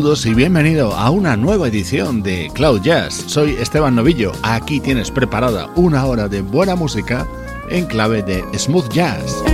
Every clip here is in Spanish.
Saludos y bienvenido a una nueva edición de Cloud Jazz. Soy Esteban Novillo. Aquí tienes preparada una hora de buena música en clave de smooth jazz.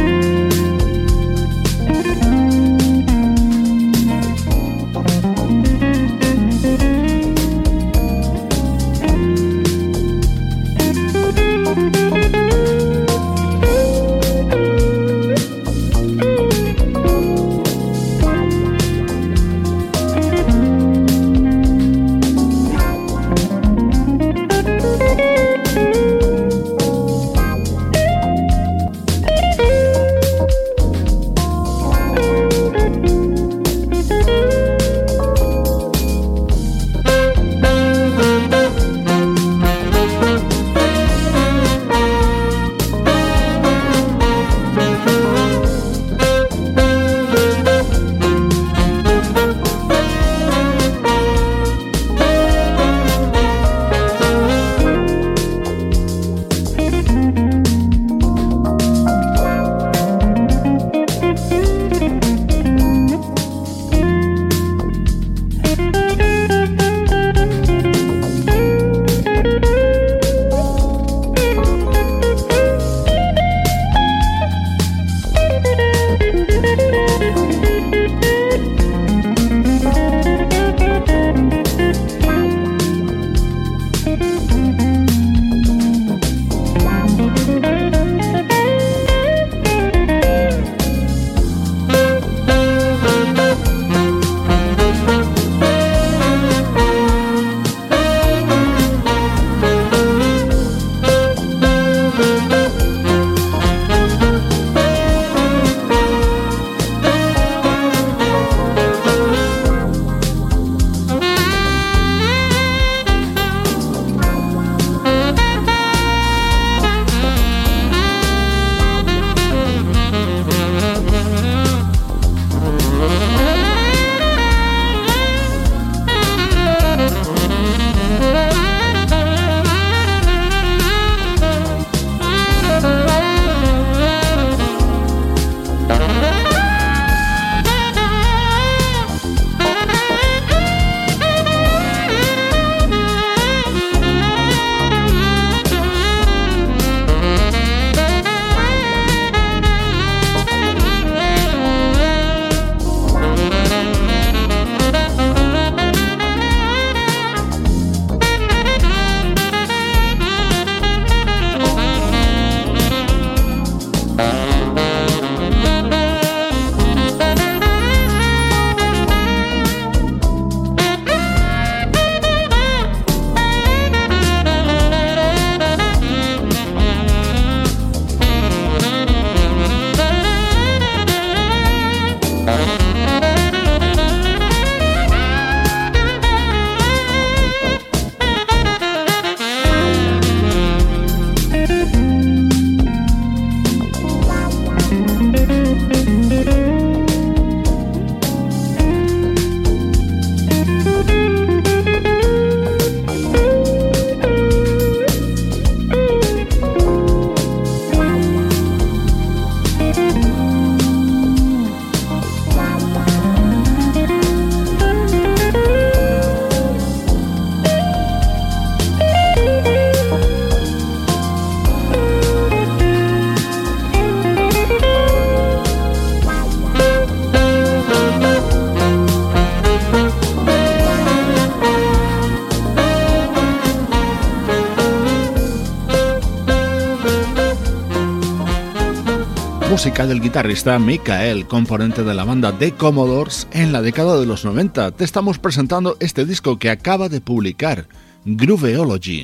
Música del guitarrista Mikael, componente de la banda The Commodores en la década de los 90. Te estamos presentando este disco que acaba de publicar, Grooveology.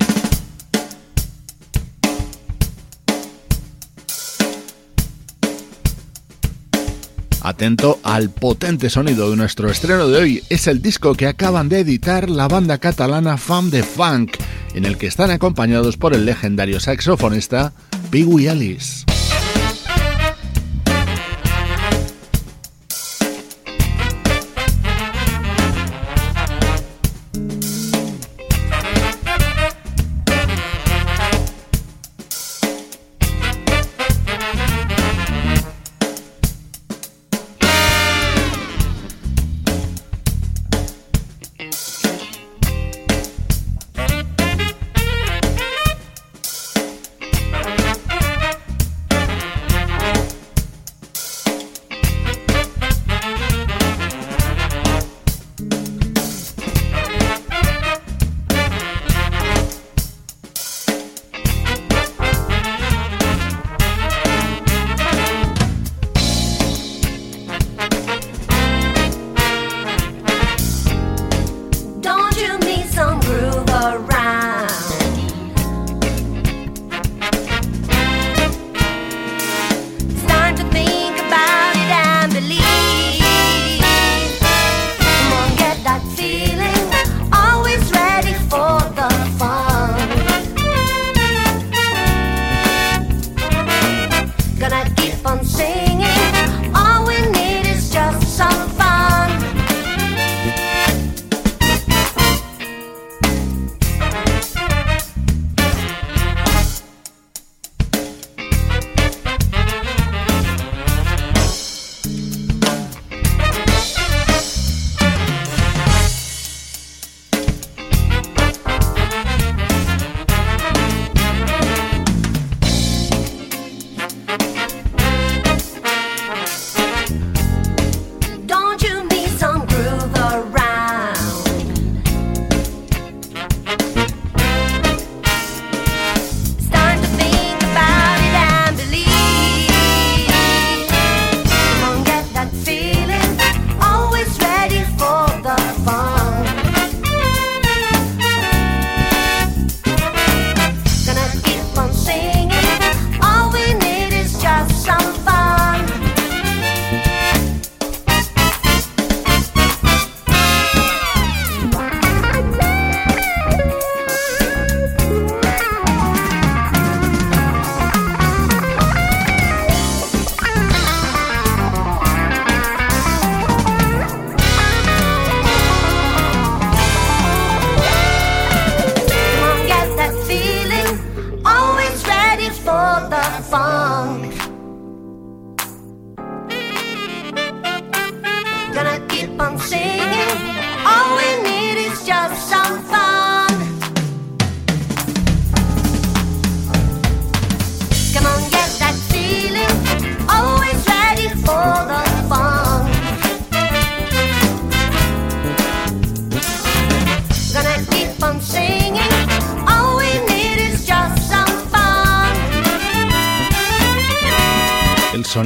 Atento al potente sonido de nuestro estreno de hoy. Es el disco que acaban de editar la banda catalana Fam de Funk, en el que están acompañados por el legendario saxofonista Pee Wee Ellis.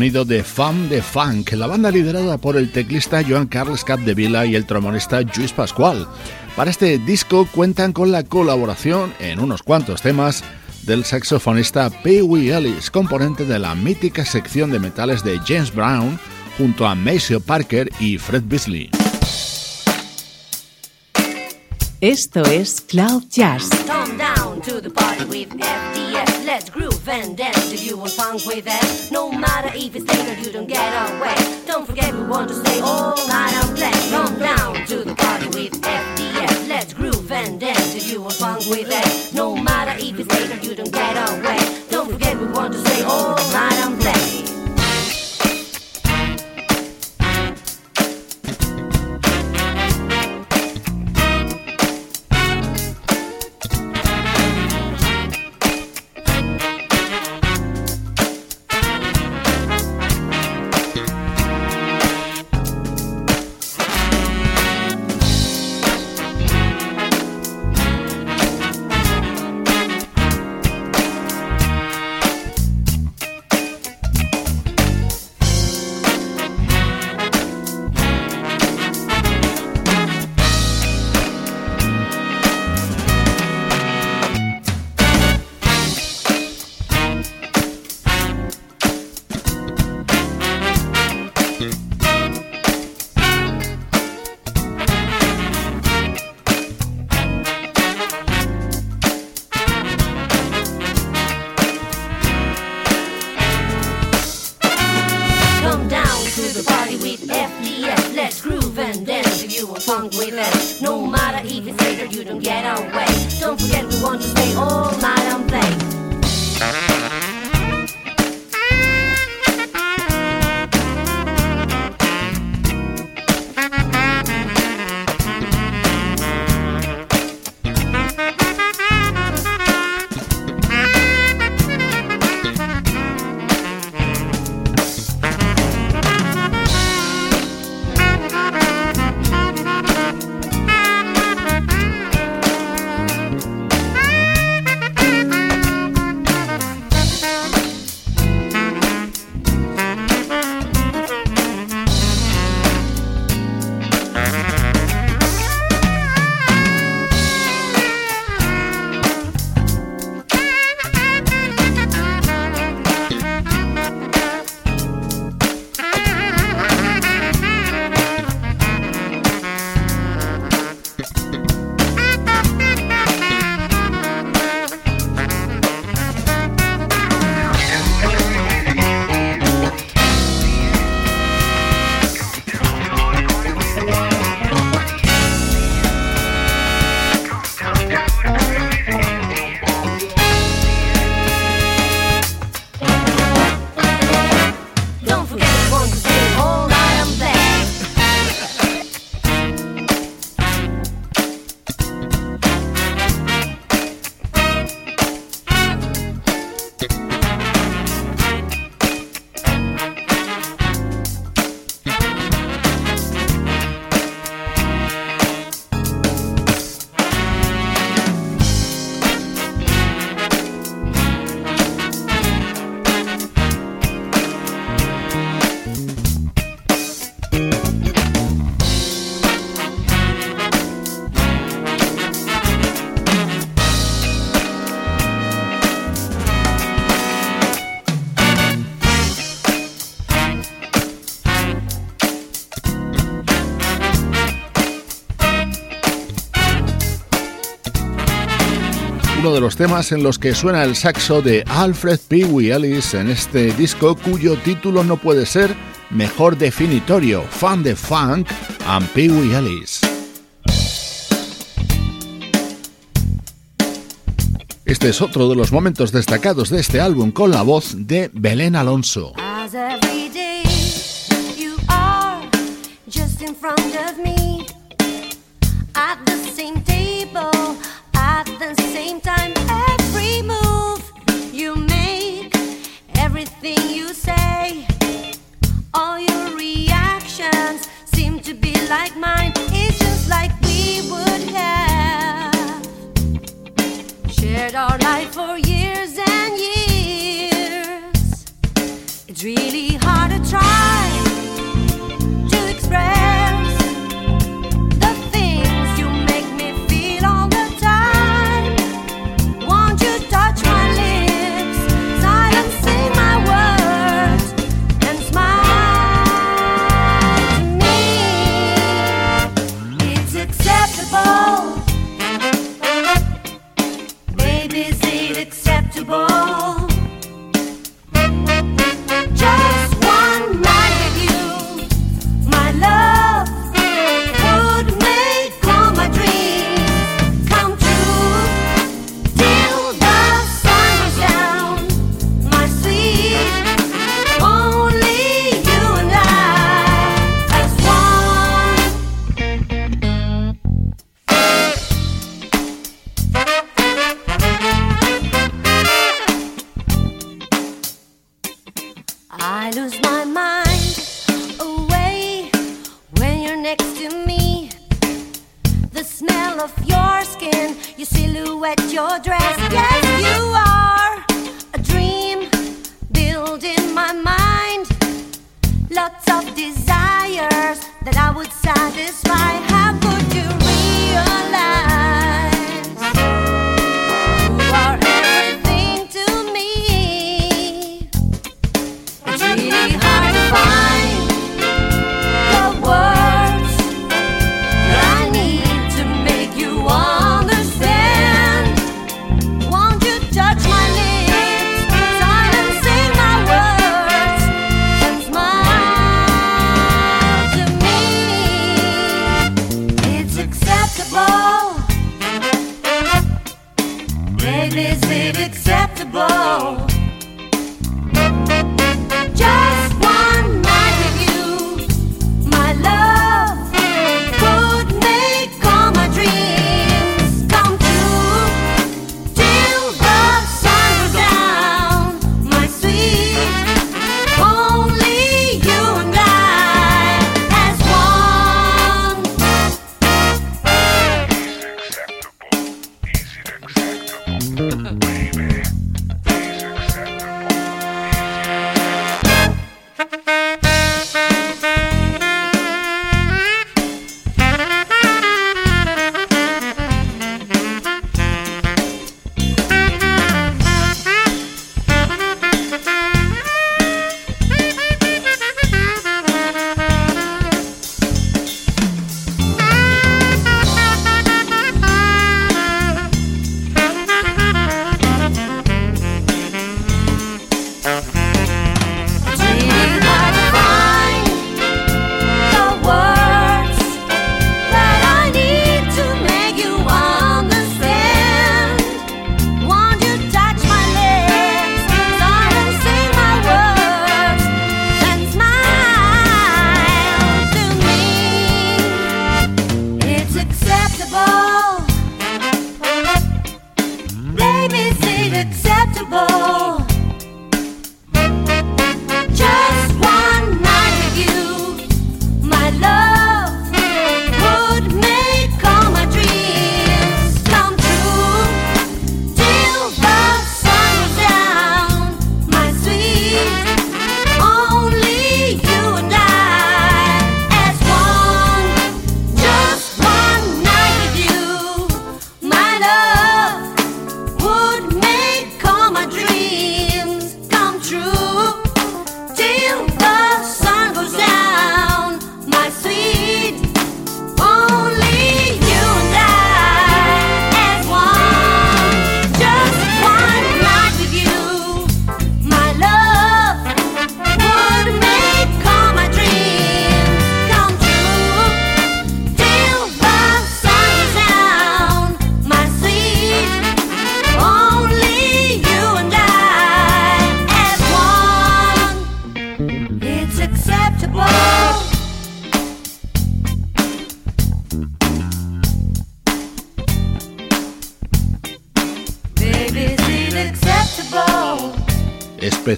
Sonido de Fam de Funk, la banda liderada por el teclista Joan Carles Capdevila y el trombonista Luis Pascual. Para este disco cuentan con la colaboración en unos cuantos temas del saxofonista Pee Wee Ellis, componente de la mítica sección de metales de James Brown, junto a Maceo Parker y Fred Beasley. Esto es Cloud Jazz. To the party with FDS. Let's groove and dance if you want funk with that. No matter if it's late or you don't get away. Don't forget we want to stay all night and play. Come down to the party with FDS. Let's groove and dance if you want funk with that. No matter if it's late or you de los temas en los que suena el saxo de Alfred P. Ellis en este disco cuyo título no puede ser mejor definitorio, Fan de Funk and Pee Wee Ellis. Este es otro de los momentos destacados de este álbum con la voz de Belén Alonso. the same time every move you make, everything you say, all your reactions seem to be like mine. It's just like we would have shared our life for you. your dress. Yes, you are a dream built in my mind. Lots of desires that I would satisfy.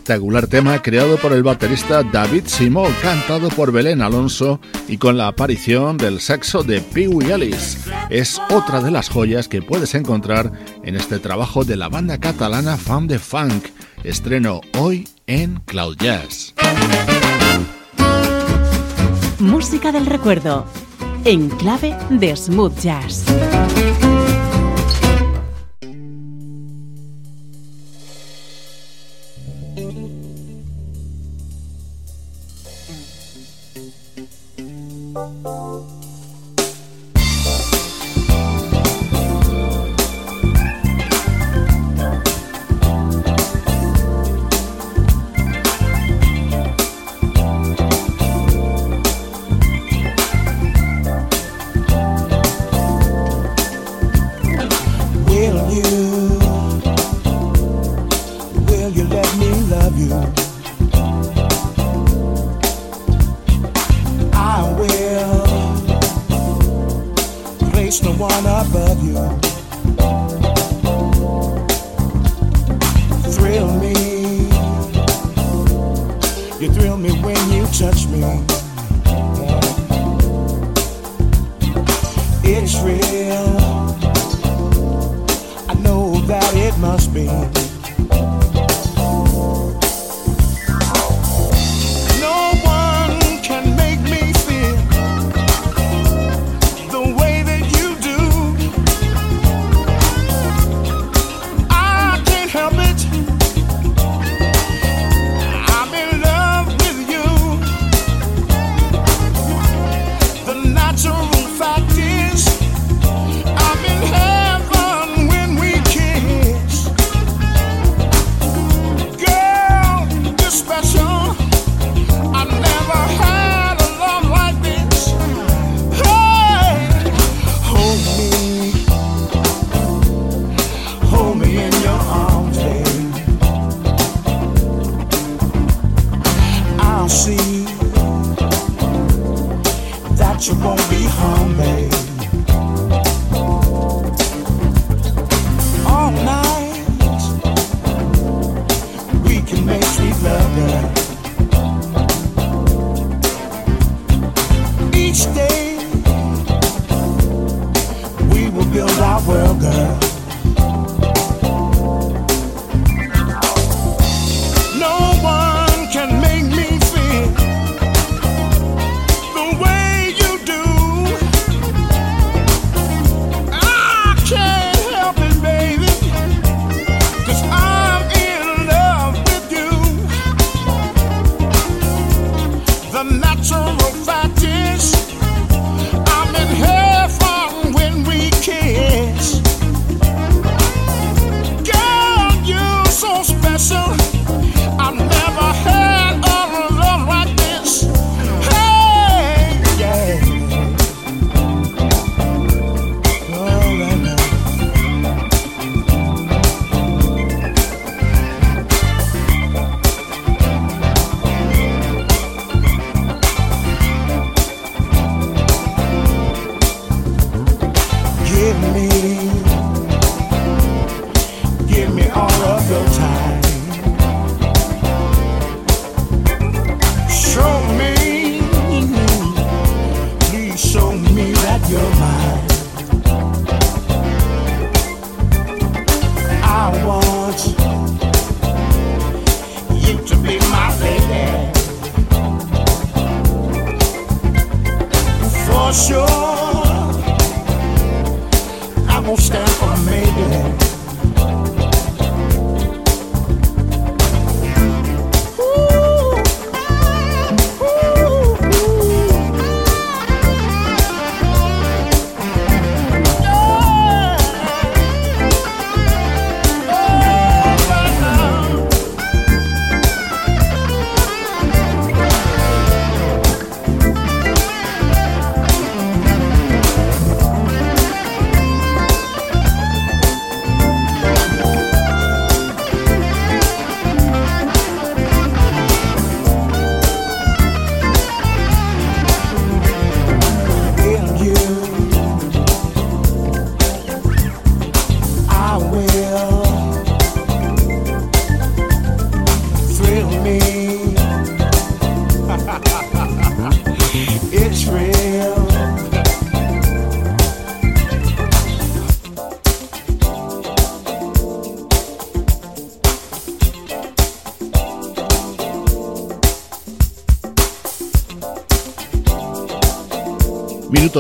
Espectacular tema creado por el baterista David Simó, cantado por Belén Alonso y con la aparición del saxo de Pee Wee Ellis. Es otra de las joyas que puedes encontrar en este trabajo de la banda catalana Fam de Funk, estreno hoy en Cloud Jazz. Música del recuerdo, en clave de smooth jazz. sure.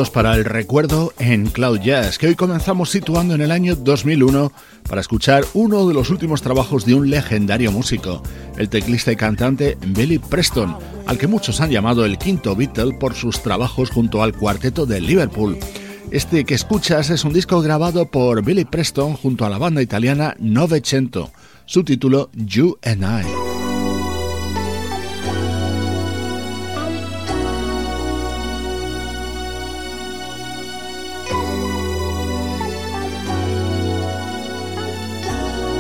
Para el recuerdo en Cloud Jazz, que hoy comenzamos situando en el año 2001 para escuchar uno de los últimos trabajos de un legendario músico, el teclista y cantante Billy Preston, al que muchos han llamado el quinto Beatle por sus trabajos junto al cuarteto de Liverpool. Este que escuchas es un disco grabado por Billy Preston junto a la banda italiana Novecento, su título You and I.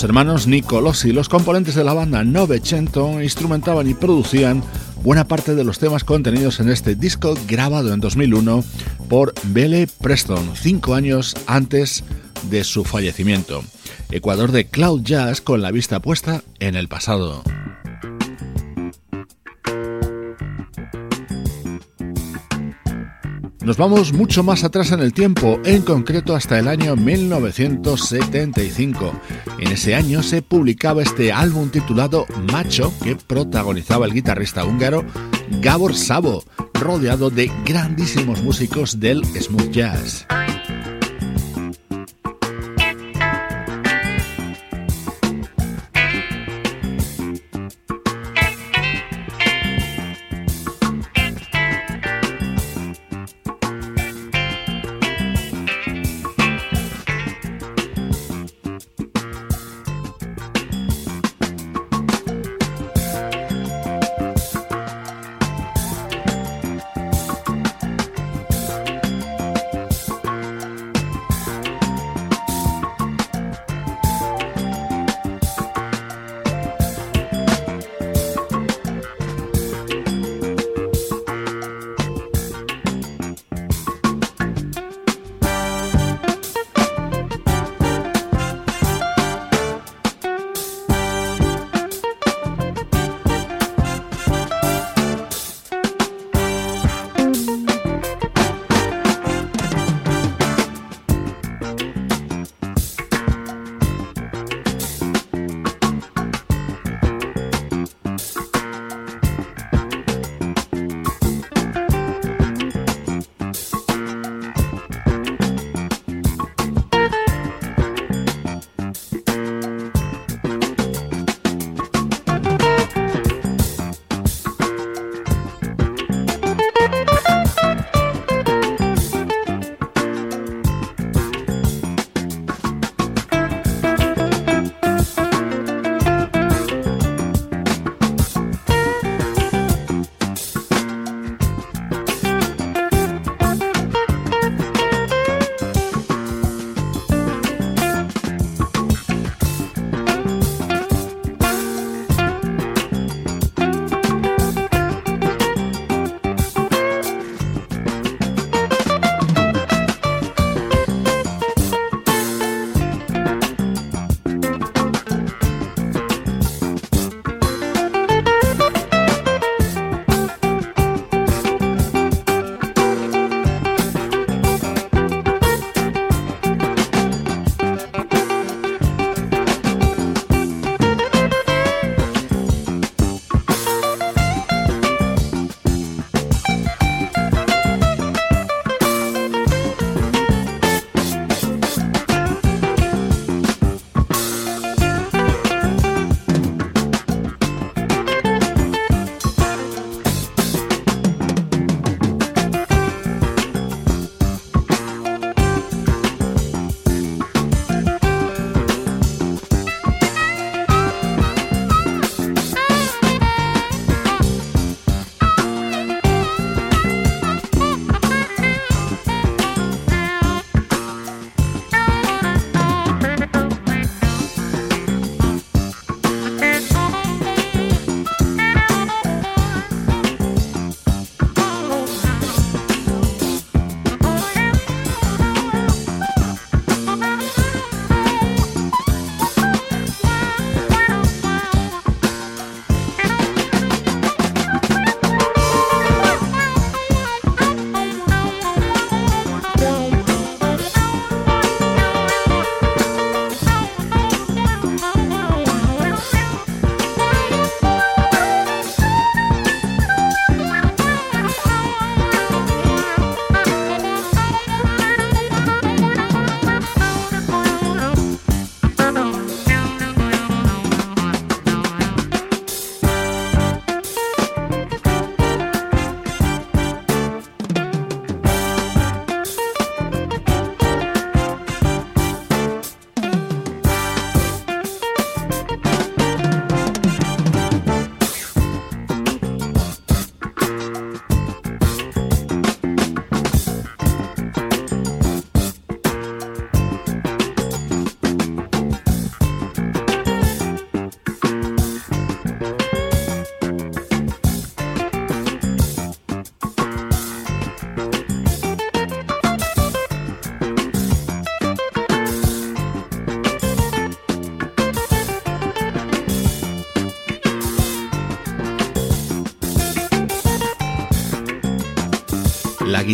Los hermanos Nicolosi, los componentes de la banda Novecento, instrumentaban y producían buena parte de los temas contenidos en este disco grabado en 2001 por Belle Preston, cinco años antes de su fallecimiento. Ecuador de Cloud Jazz con la vista puesta en el pasado. Nos vamos mucho más atrás en el tiempo, en concreto hasta el año 1975. En ese año se publicaba este álbum titulado Macho, que protagonizaba el guitarrista húngaro Gabor Sabo, rodeado de grandísimos músicos del smooth jazz.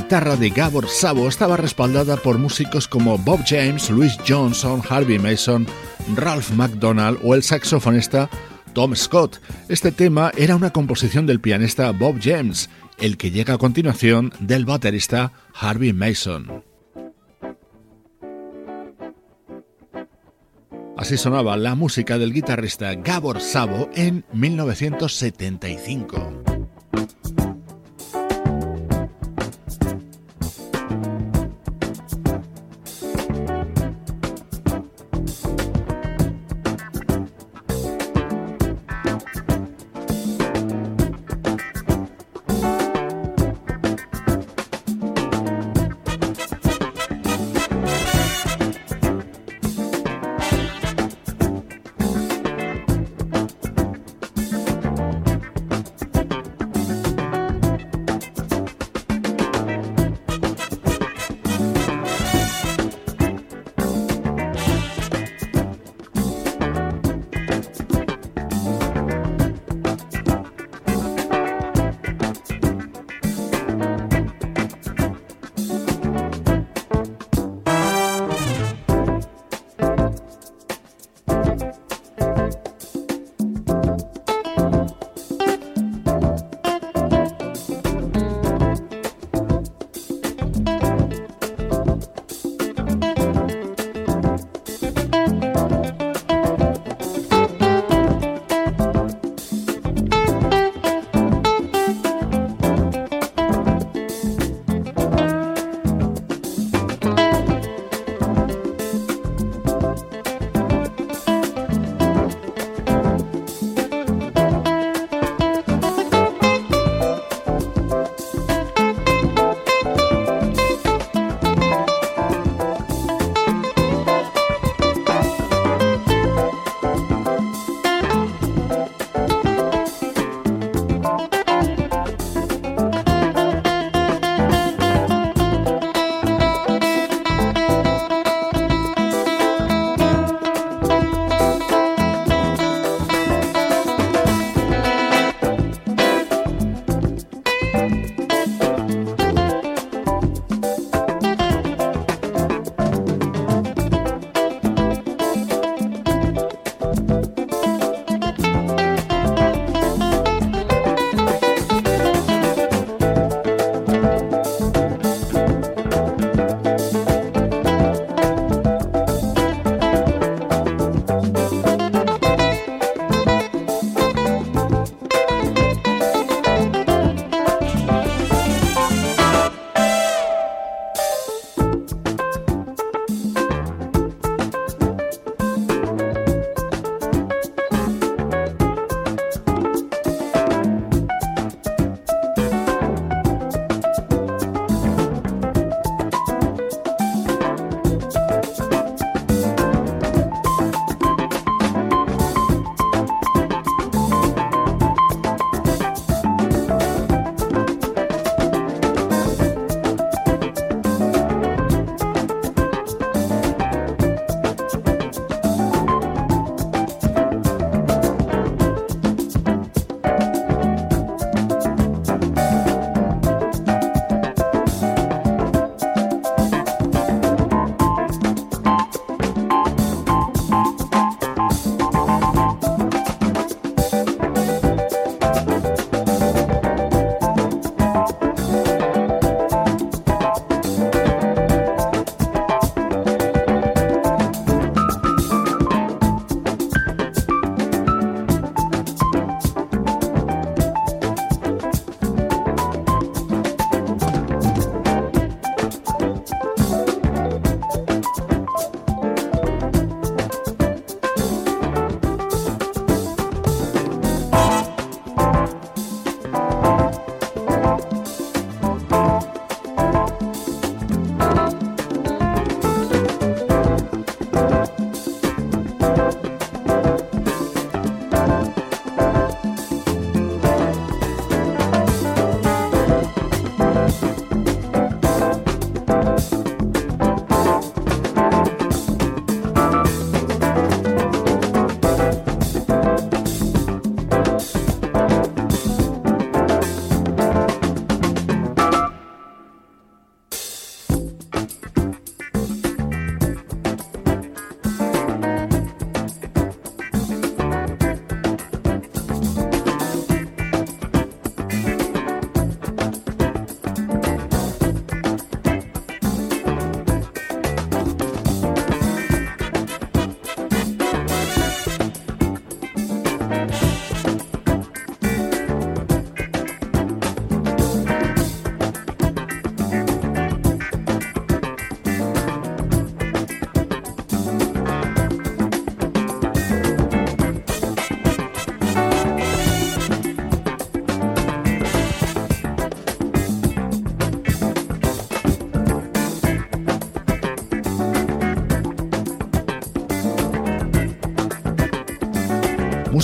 Guitarra de Gabor Sabo estaba respaldada por músicos como Bob James, Louis Johnson, Harvey Mason, Ralph McDonald o el saxofonista Tom Scott. Este tema era una composición del pianista Bob James, el que llega a continuación del baterista Harvey Mason. Así sonaba la música del guitarrista Gabor Sabo en 1975.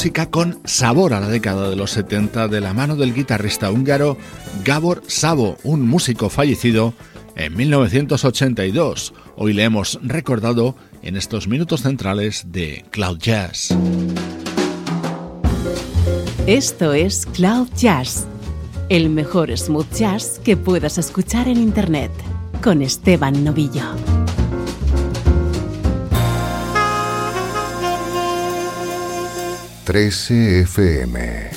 Música con sabor a la década de los 70 de la mano del guitarrista húngaro Gabor Sabo, un músico fallecido en 1982. Hoy le hemos recordado en estos minutos centrales de Cloud Jazz. Esto es Cloud Jazz, el mejor smooth jazz que puedas escuchar en Internet, con Esteban Novillo. 13 FM.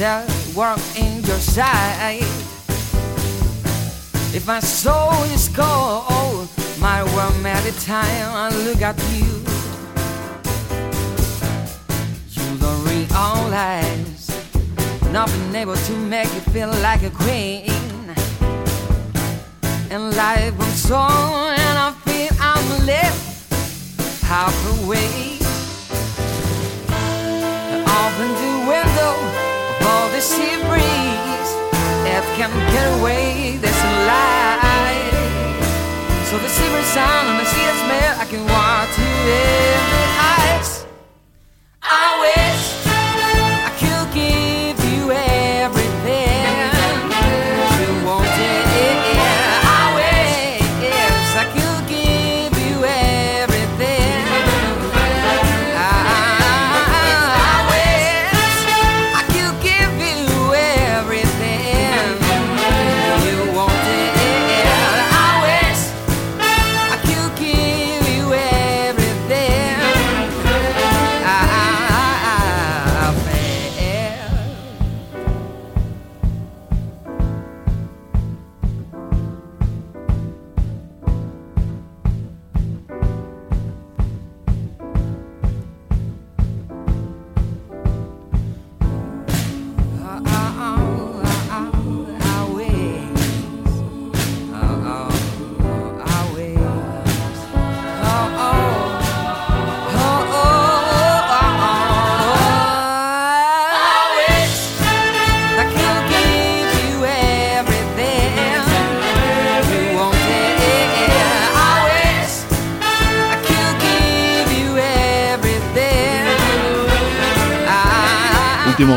Myself work in your sight. If my soul is cold, my world every time I look at you. You don't realize not being able to make you feel like a queen. And life goes on, and I feel I'm left half away. Open the window the sea breeze that can get away. There's a light. So the sea sound and the sea smell. I can walk to every heights. I wish.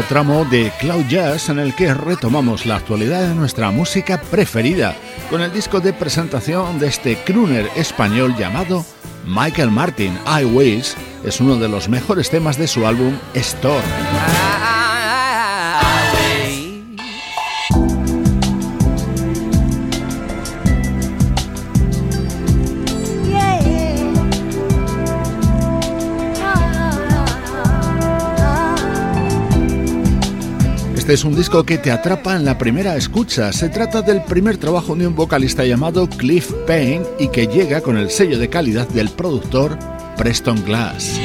Tramo de Cloud Jazz en el que retomamos la actualidad de nuestra música preferida con el disco de presentación de este crooner español llamado Michael Martin. I Wish es uno de los mejores temas de su álbum Store. Es un disco que te atrapa en la primera escucha. Se trata del primer trabajo de un vocalista llamado Cliff Payne y que llega con el sello de calidad del productor Preston Glass.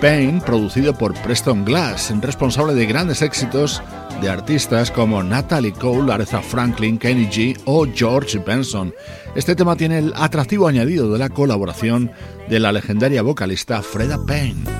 Payne, producido por Preston Glass, responsable de grandes éxitos de artistas como Natalie Cole, Aretha Franklin, Kenny G o George Benson. Este tema tiene el atractivo añadido de la colaboración de la legendaria vocalista Freda Payne.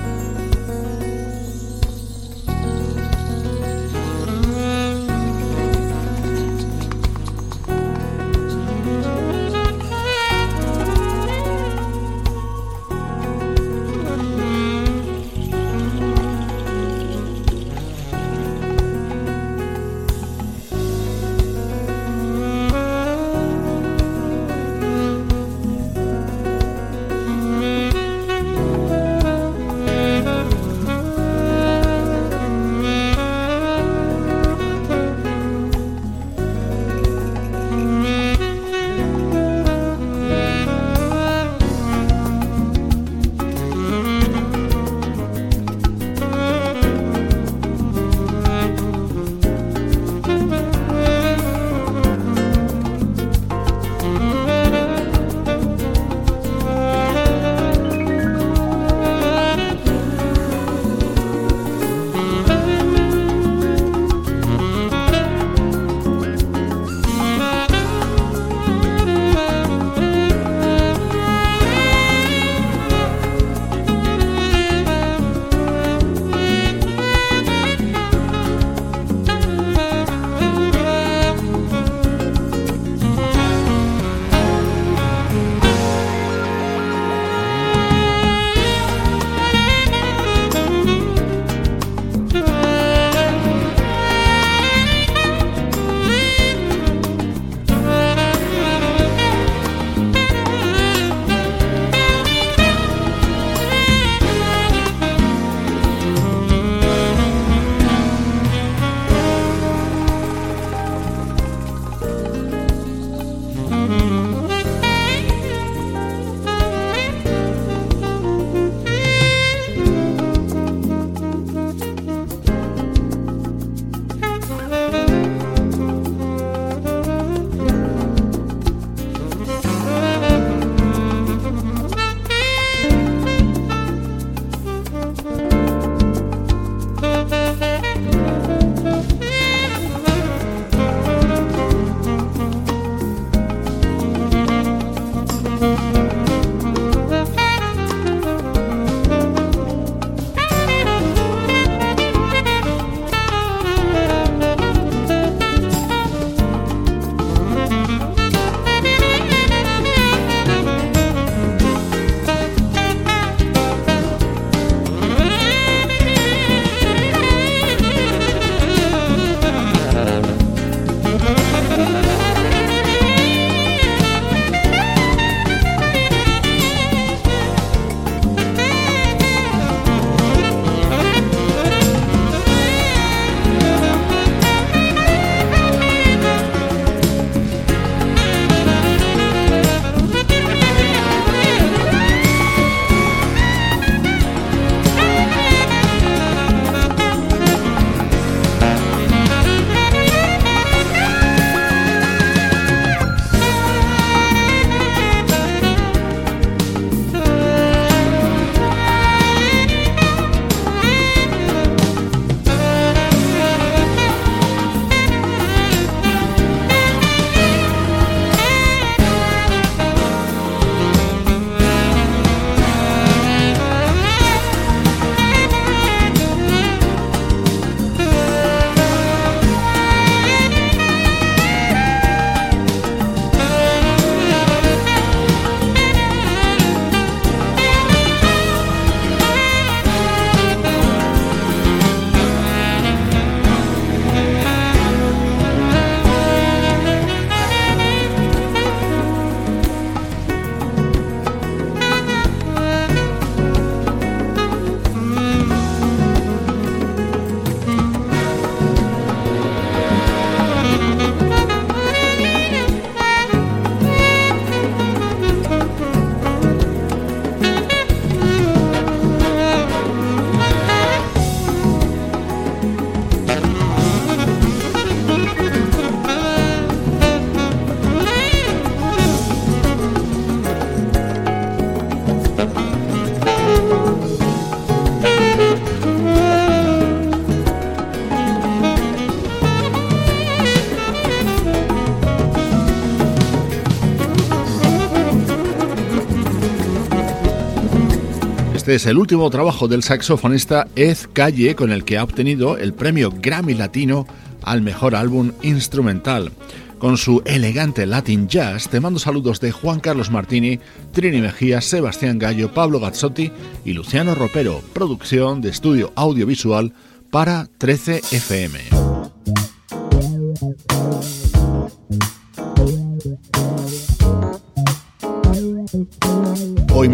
Es el último trabajo del saxofonista Ed Calle con el que ha obtenido el premio Grammy Latino al mejor álbum instrumental. Con su elegante Latin Jazz te mando saludos de Juan Carlos Martini, Trini Mejía, Sebastián Gallo, Pablo Gazzotti y Luciano Ropero, producción de estudio audiovisual para 13 FM.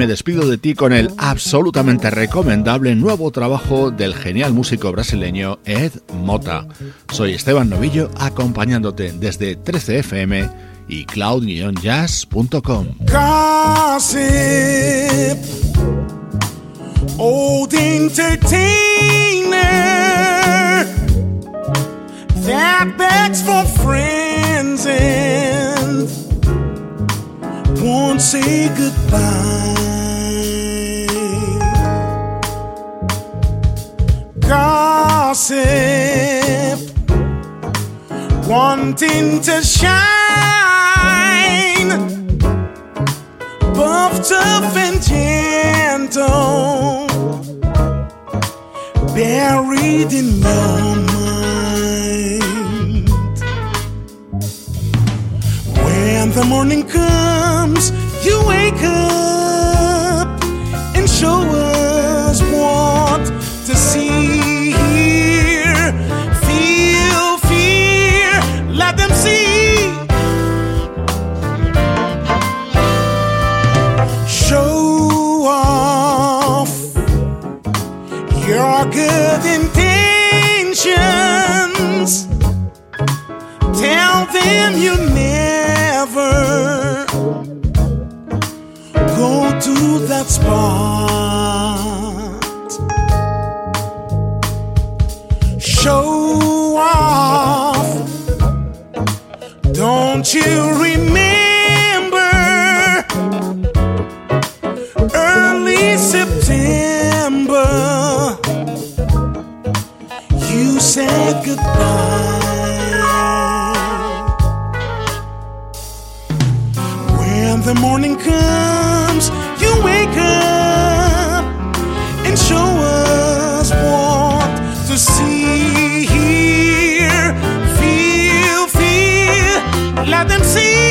Me despido de ti con el absolutamente recomendable nuevo trabajo del genial músico brasileño Ed Mota. Soy Esteban Novillo acompañándote desde 13fm y cloud-jazz.com. wanting to shine, buffed up and gentle, buried in your mind. When the morning comes, you wake up that Let them see.